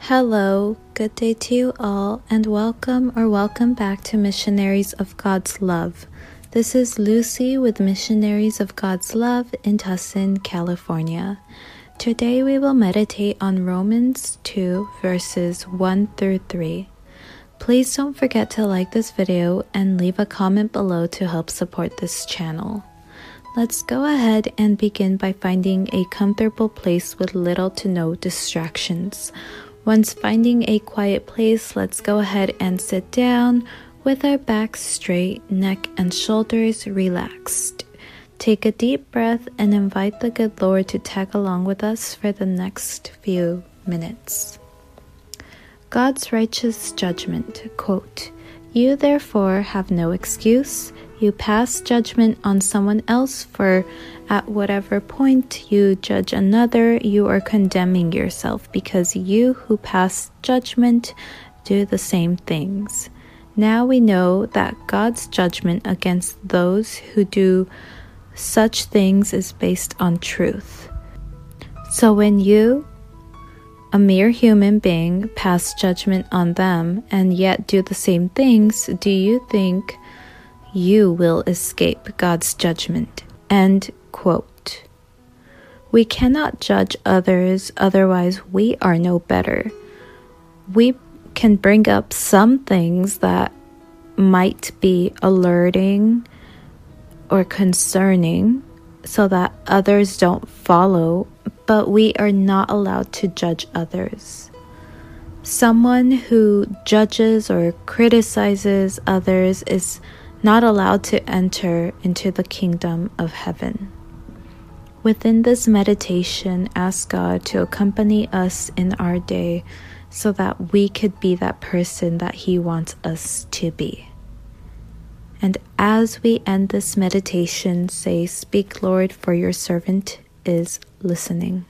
Hello, good day to you all, and welcome or welcome back to Missionaries of God's Love. This is Lucy with Missionaries of God's Love in Tustin, California. Today we will meditate on Romans 2 verses 1 through 3. Please don't forget to like this video and leave a comment below to help support this channel. Let's go ahead and begin by finding a comfortable place with little to no distractions. Once finding a quiet place, let's go ahead and sit down with our back straight, neck and shoulders relaxed. Take a deep breath and invite the good Lord to tag along with us for the next few minutes. God's righteous judgment quote, You therefore have no excuse. You pass judgment on someone else, for at whatever point you judge another, you are condemning yourself, because you who pass judgment do the same things. Now we know that God's judgment against those who do such things is based on truth. So when you, a mere human being, pass judgment on them and yet do the same things, do you think you will escape God's judgment? End quote. We cannot judge others, otherwise, we are no better. We can bring up some things that might be alerting or concerning so that others don't follow, but we are not allowed to judge others. Someone who judges or criticizes others is not allowed to enter into the kingdom of heaven. Within this meditation, ask God to accompany us in our day so that we could be that person that He wants us to be. And as we end this meditation, say, Speak, Lord, for your servant is listening.